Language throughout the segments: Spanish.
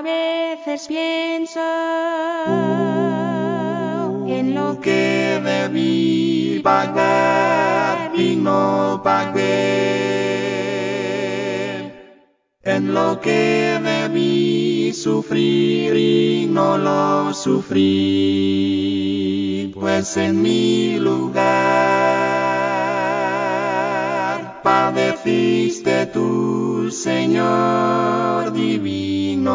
A veces pienso en lo que debí pagar y no pagué, en lo que debí sufrir y no lo sufrí, pues en mi lugar padeciste tú, Señor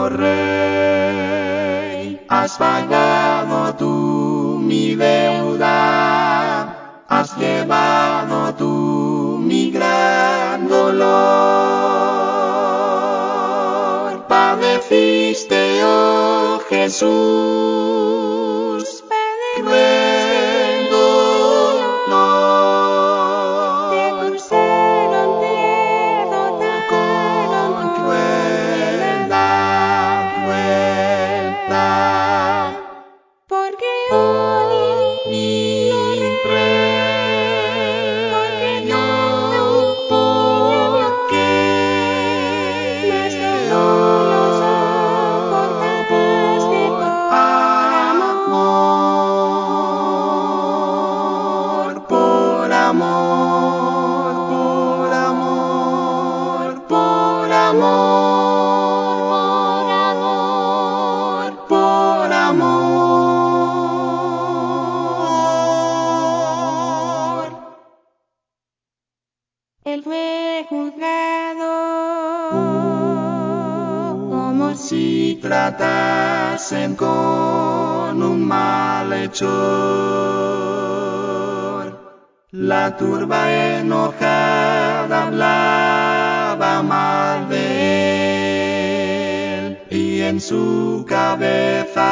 Rey, has pagado tú mi deuda, has llevado tú mi gran dolor, padeciste, oh Jesús, si tratasen con un malhechor. La turba enojada hablaba mal de él y en su cabeza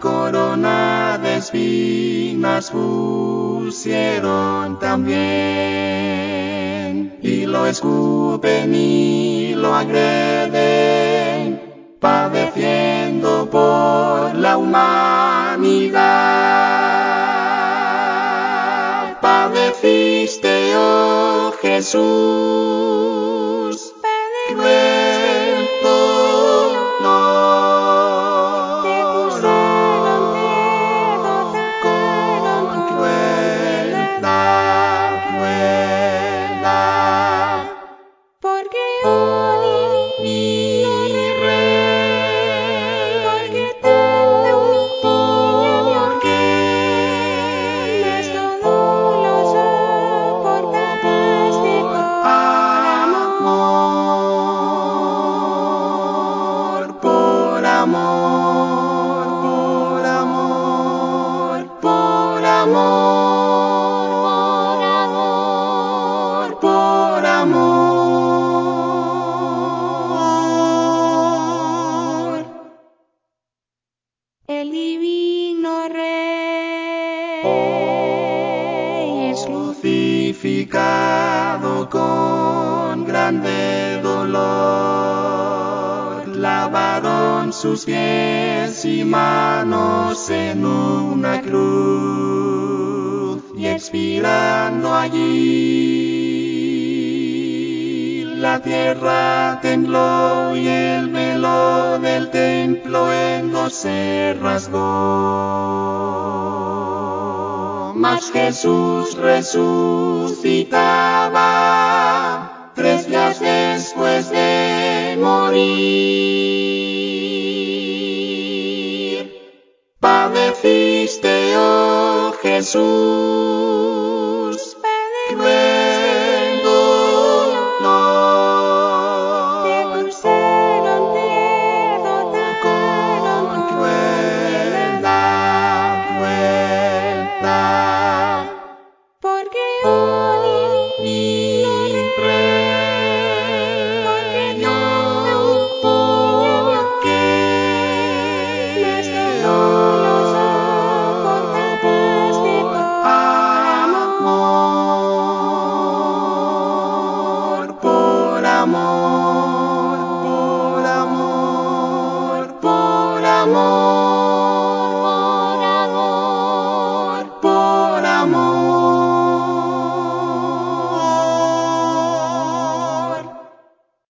corona de espinas pusieron también escupen lo agreden padeciendo por la humanidad. Padeciste oh Jesús por amor, por amor. El divino Rey es crucificado con grande dolor. Lavaron sus pies y manos en una cruz expirando allí. La tierra tembló y el velo del templo en se rasgó. Mas Jesús resucitaba tres días después de morir. Padeciste, oh Jesús,